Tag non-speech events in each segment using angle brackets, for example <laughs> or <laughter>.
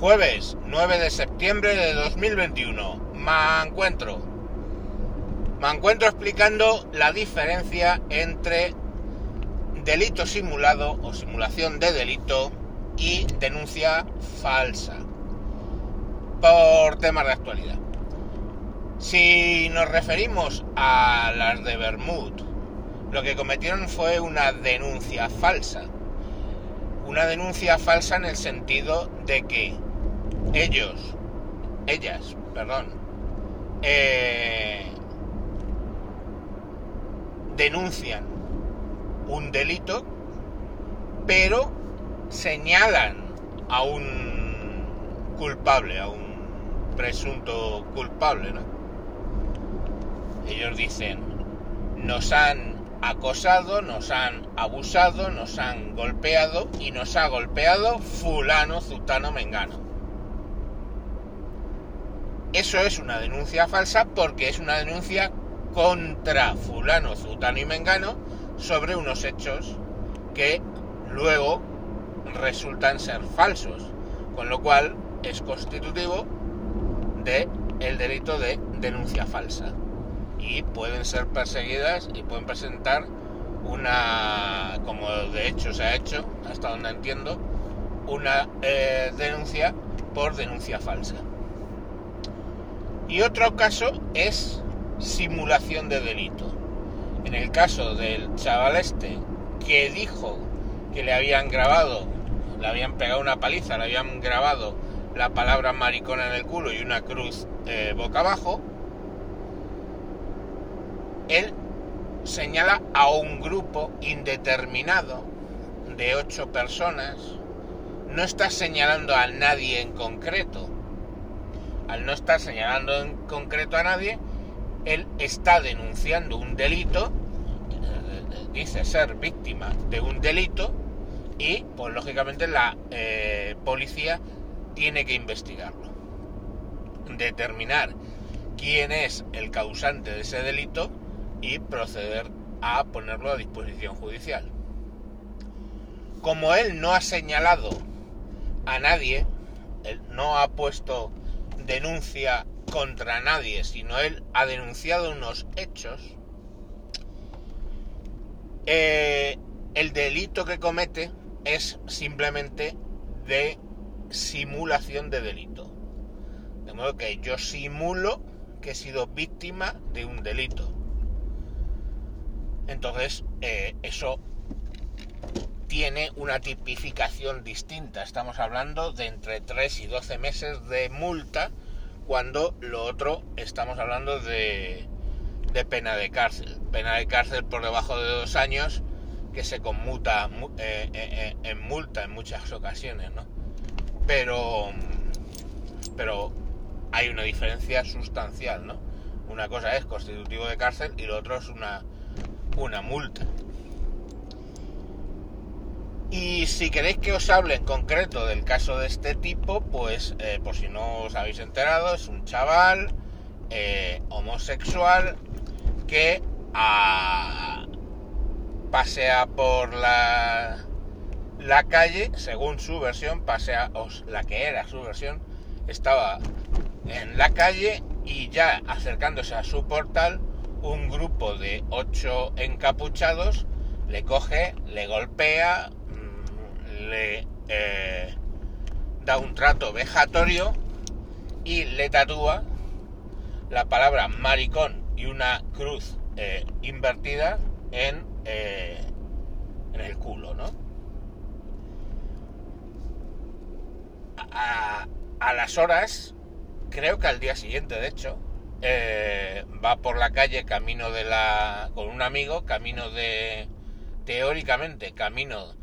Jueves 9 de septiembre de 2021. Me encuentro. Me encuentro explicando la diferencia entre delito simulado o simulación de delito y denuncia falsa. Por temas de actualidad. Si nos referimos a las de Bermud, lo que cometieron fue una denuncia falsa. Una denuncia falsa en el sentido de que ellos, ellas, perdón, eh, denuncian un delito, pero señalan a un culpable, a un presunto culpable, ¿no? Ellos dicen, nos han acosado, nos han abusado, nos han golpeado y nos ha golpeado fulano, zutano, mengano. Eso es una denuncia falsa porque es una denuncia contra fulano, zutano y mengano sobre unos hechos que luego resultan ser falsos, con lo cual es constitutivo de el delito de denuncia falsa y pueden ser perseguidas y pueden presentar una, como de hecho se ha hecho, hasta donde entiendo, una eh, denuncia por denuncia falsa. Y otro caso es simulación de delito. En el caso del chaval este que dijo que le habían grabado, le habían pegado una paliza, le habían grabado la palabra maricona en el culo y una cruz eh, boca abajo, él señala a un grupo indeterminado de ocho personas, no está señalando a nadie en concreto, al no estar señalando en concreto a nadie, él está denunciando un delito, dice ser víctima de un delito y, pues lógicamente, la eh, policía tiene que investigarlo, determinar quién es el causante de ese delito y proceder a ponerlo a disposición judicial. Como él no ha señalado a nadie, él no ha puesto denuncia contra nadie, sino él ha denunciado unos hechos, eh, el delito que comete es simplemente de simulación de delito. De modo que yo simulo que he sido víctima de un delito. Entonces, eh, eso tiene una tipificación distinta. Estamos hablando de entre 3 y 12 meses de multa cuando lo otro estamos hablando de, pena de cárcel. Pena de cárcel por debajo de dos años que se conmuta eh, eh, en multa en muchas ocasiones, ¿no? Pero, pero hay una diferencia sustancial, ¿no? Una cosa es constitutivo de cárcel y lo otro es una, una multa. Y si queréis que os hable en concreto del caso de este tipo, pues eh, por si no os habéis enterado, es un chaval eh, homosexual que ah, pasea por la, la calle, según su versión, pasea, la que era su versión, estaba en la calle y ya acercándose a su portal, un grupo de ocho encapuchados le coge, le golpea, le eh, da un trato vejatorio y le tatúa la palabra maricón y una cruz eh, invertida en, eh, en el culo, ¿no? A, a, las horas, creo que al día siguiente, de hecho, va por la calle camino de la. con un amigo, camino de. teóricamente, camino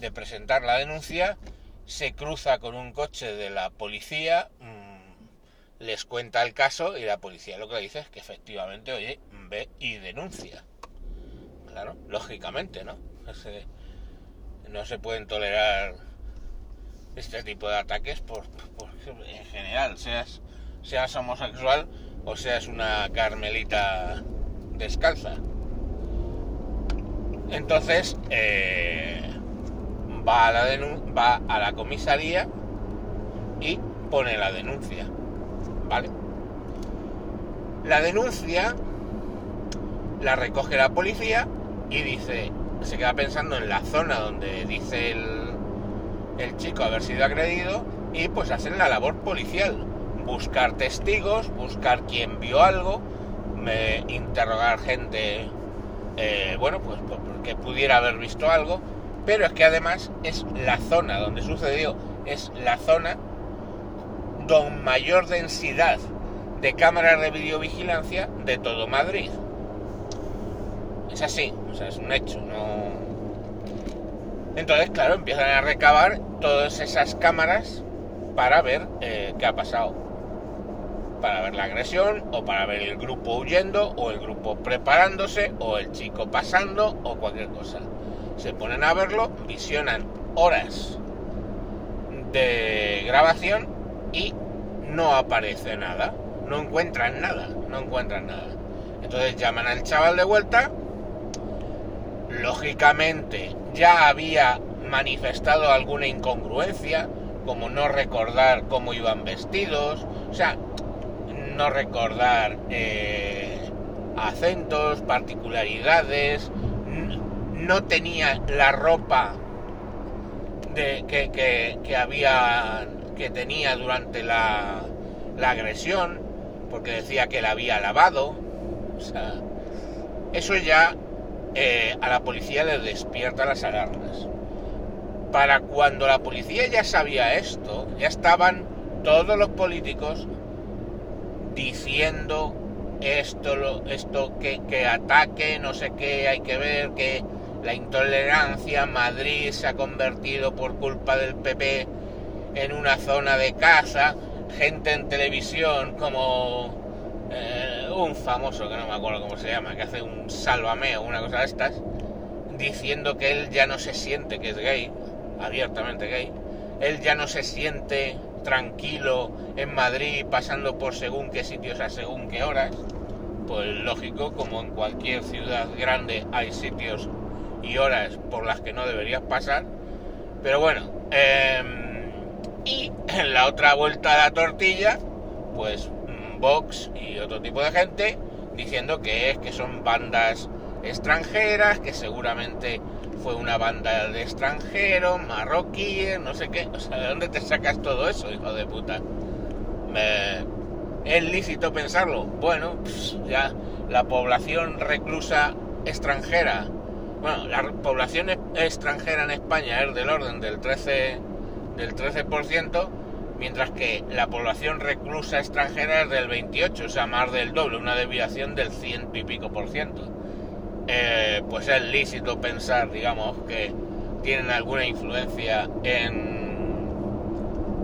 de presentar la denuncia, se cruza con un coche de la policía, mm, les cuenta el caso y la policía lo que dice es que efectivamente, oye, ve y denuncia. Claro, lógicamente, ¿no? no se pueden tolerar este tipo de ataques por, en general, seas, seas homosexual o seas una carmelita descalza. Entonces, eh, va a la, va a la comisaría y pone la denuncia. ¿Vale? La denuncia la recoge la policía y dice, se queda pensando en la zona donde dice el, el chico haber sido agredido y pues hacen la labor policial. Buscar testigos, buscar quién vio algo, me, interrogar gente, eh, bueno, pues, pues que pudiera haber visto algo, pero es que además es la zona donde sucedió, es la zona con mayor densidad de cámaras de videovigilancia de todo Madrid. Es así, o sea, es un hecho, no... Entonces, claro, empiezan a recabar todas esas cámaras para ver eh, qué ha pasado. Para ver la agresión, o para ver el grupo huyendo, o el grupo preparándose, o el chico pasando, o cualquier cosa. Se ponen a verlo, visionan horas de grabación y no aparece nada. No encuentran nada, no encuentran nada. Entonces llaman al chaval de vuelta. Lógicamente ya había manifestado alguna incongruencia, como no recordar cómo iban vestidos, o sea, no recordar eh, acentos, particularidades, no tenía la ropa de, que, que, había que tenía durante la, agresión, porque decía que la había lavado, eso ya eh, a la policía le despierta las alarmas. Para cuando la policía ya sabía esto, ya estaban todos los políticos diciendo esto, esto que, que ataque, no sé qué, hay que ver que la intolerancia, Madrid se ha convertido por culpa del PP en una zona de caza, gente en televisión como eh, un famoso que no me acuerdo cómo se llama, que hace un salvameo, una cosa de estas, diciendo que él ya no se siente que es gay, abiertamente gay, él ya no se siente tranquilo en Madrid pasando por según qué sitios a según qué horas, pues lógico, como en cualquier ciudad grande hay sitios y horas por las que no deberías pasar, pero bueno, em, y en la otra vuelta de la tortilla, pues mm, Vox y otro tipo de gente diciendo que es que son bandas extranjeras, que seguramente fue una banda de extranjeros, marroquíes, no sé qué. O sea, ¿de dónde te sacas todo eso, hijo de puta? ¿Es lícito pensarlo? Bueno, pues, ya la población reclusa extranjera, bueno, la población extranjera en España es del orden del 13, del 13%, mientras que la población reclusa extranjera es del 28, o sea, más del doble, una desviación del ciento y pico por ciento. Eh, pues es lícito pensar, digamos, que tienen alguna influencia en,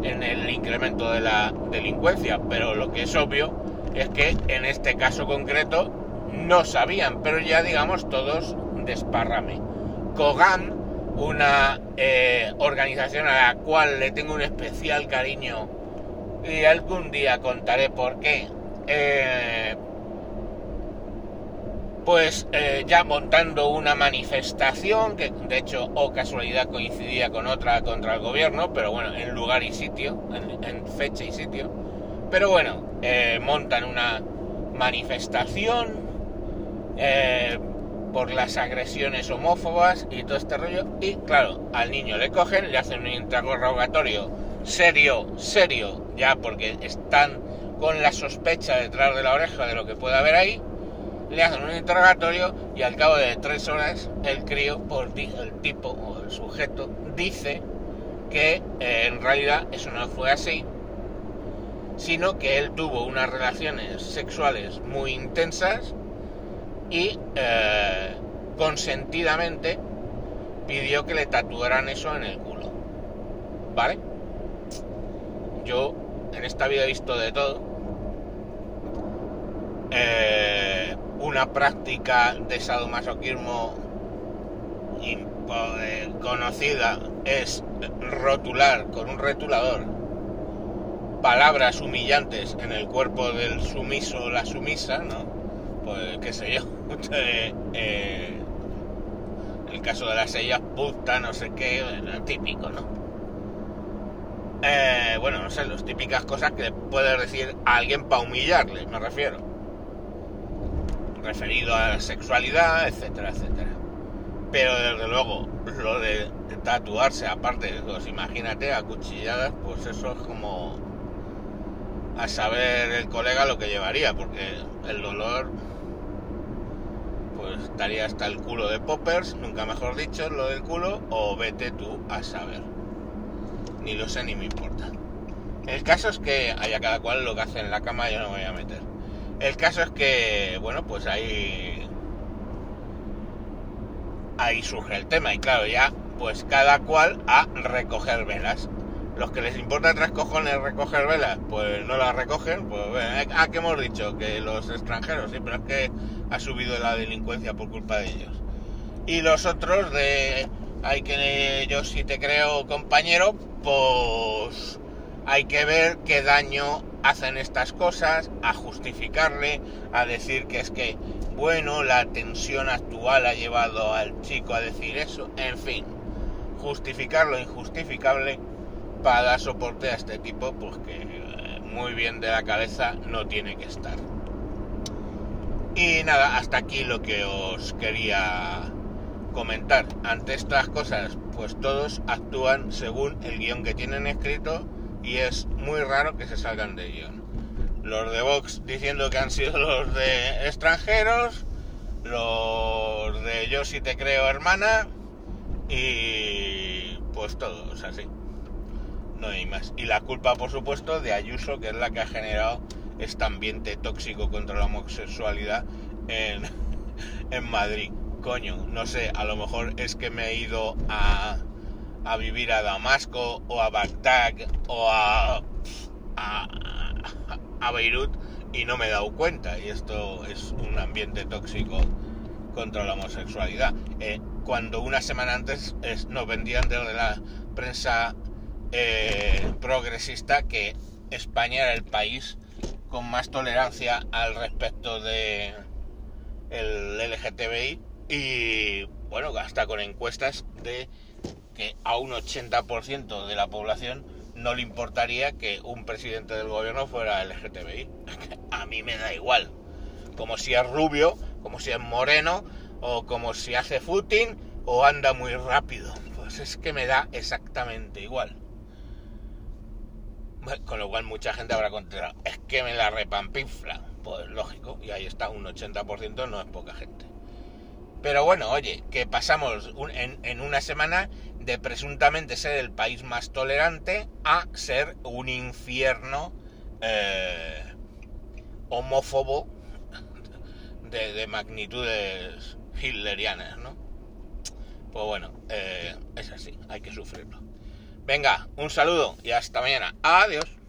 en el incremento de la delincuencia, pero lo que es obvio es que en este caso concreto no sabían, pero ya digamos todos desparrame. Kogan, una eh, organización a la cual le tengo un especial cariño y algún día contaré por qué. Eh, pues eh, ya montando una manifestación que de hecho o casualidad coincidía con otra contra el gobierno, pero bueno, en lugar y sitio, en, fecha y sitio. Pero bueno, montan una manifestación eh, por las agresiones homófobas y todo este rollo. Y claro, al niño le cogen, le hacen un interrogatorio serio, serio, ya porque están con la sospecha detrás de la oreja de lo que puede haber ahí le hacen un interrogatorio y al cabo de tres horas el crío, por el tipo o el sujeto, dice que eh, en realidad eso no fue así, sino que él tuvo unas relaciones sexuales muy intensas y eh, consentidamente pidió que le tatuaran eso en el culo. ¿Vale? Yo en esta vida he visto de todo. Eh, una práctica de sadomasoquismo conocida es rotular con un retulador palabras humillantes en el cuerpo del sumiso o la sumisa, ¿no? Pues qué sé yo. <laughs> Eh, el caso de las sellas puta, no sé qué, típico, ¿no? Eh, eh, bueno, no sé, las típicas cosas que puedes decir alguien para humillarle, me refiero. Referido a la sexualidad, etcétera, etcétera. Pero desde luego, lo de tatuarse, aparte, pues imagínate, a cuchilladas, pues eso es como a saber el colega lo que llevaría, porque el dolor estaría hasta el culo de poppers, nunca mejor dicho, lo del culo, o vete tú a saber. Ni lo sé ni me importa. El caso es que haya cada cual lo que hace en la cama, yo no me voy a meter. El caso es que, bueno, pues ahí. Ahí surge el tema, y claro, ya, pues cada cual a recoger velas. Los que les importa tres cojones recoger velas, pues no las recogen. Pues, ¿a qué hemos dicho? Que los extranjeros, sí, pero es que ha subido la delincuencia por culpa de ellos. Y los otros de hay que yo si te creo compañero, pues hay que ver qué daño hacen estas cosas, a justificarle, a decir que es que, bueno, la tensión actual ha llevado al chico a decir eso, en fin, justificar lo injustificable para dar soporte a este tipo, pues que eh, muy bien de la cabeza no tiene que estar. Y nada, hasta aquí lo que os quería comentar. Ante estas cosas, pues todos actúan según el guion que tienen escrito y es muy raro que se salgan de guion. Los de Vox diciendo que han sido <laughs> los de extranjeros, los de yo si te creo hermana y pues todos así. No hay más. Y la culpa, por supuesto, de Ayuso, que es la que ha generado este ambiente tóxico contra la homosexualidad en, <laughs> en Madrid. Coño, no sé, a lo mejor es que me he ido a, a vivir a Damasco o a Bagdad o a, a, Beirut y no me he dado cuenta. Y esto es un ambiente tóxico contra la homosexualidad. Eh, cuando una semana antes nos vendían desde la prensa eh, progresista que España era el país con más tolerancia al respecto de el LGTBI y bueno, hasta con encuestas de que a un 80% de la población no le importaría que un presidente del gobierno fuera LGTBI. A mí me da igual. Como si es rubio, como si es moreno, o como si hace footing, o anda muy rápido. Pues es que me da exactamente igual. Con lo cual mucha gente habrá contestado, es que me la repampinfla. Pues lógico, y ahí está, un 80% no es poca gente. Pero bueno, oye, que pasamos en, una semana de presuntamente ser el país más tolerante a ser un infierno eh, homófobo de, magnitudes hitlerianas, ¿no? Pues bueno, eh, es así, hay que sufrirlo. Venga, un saludo y hasta mañana. Adiós.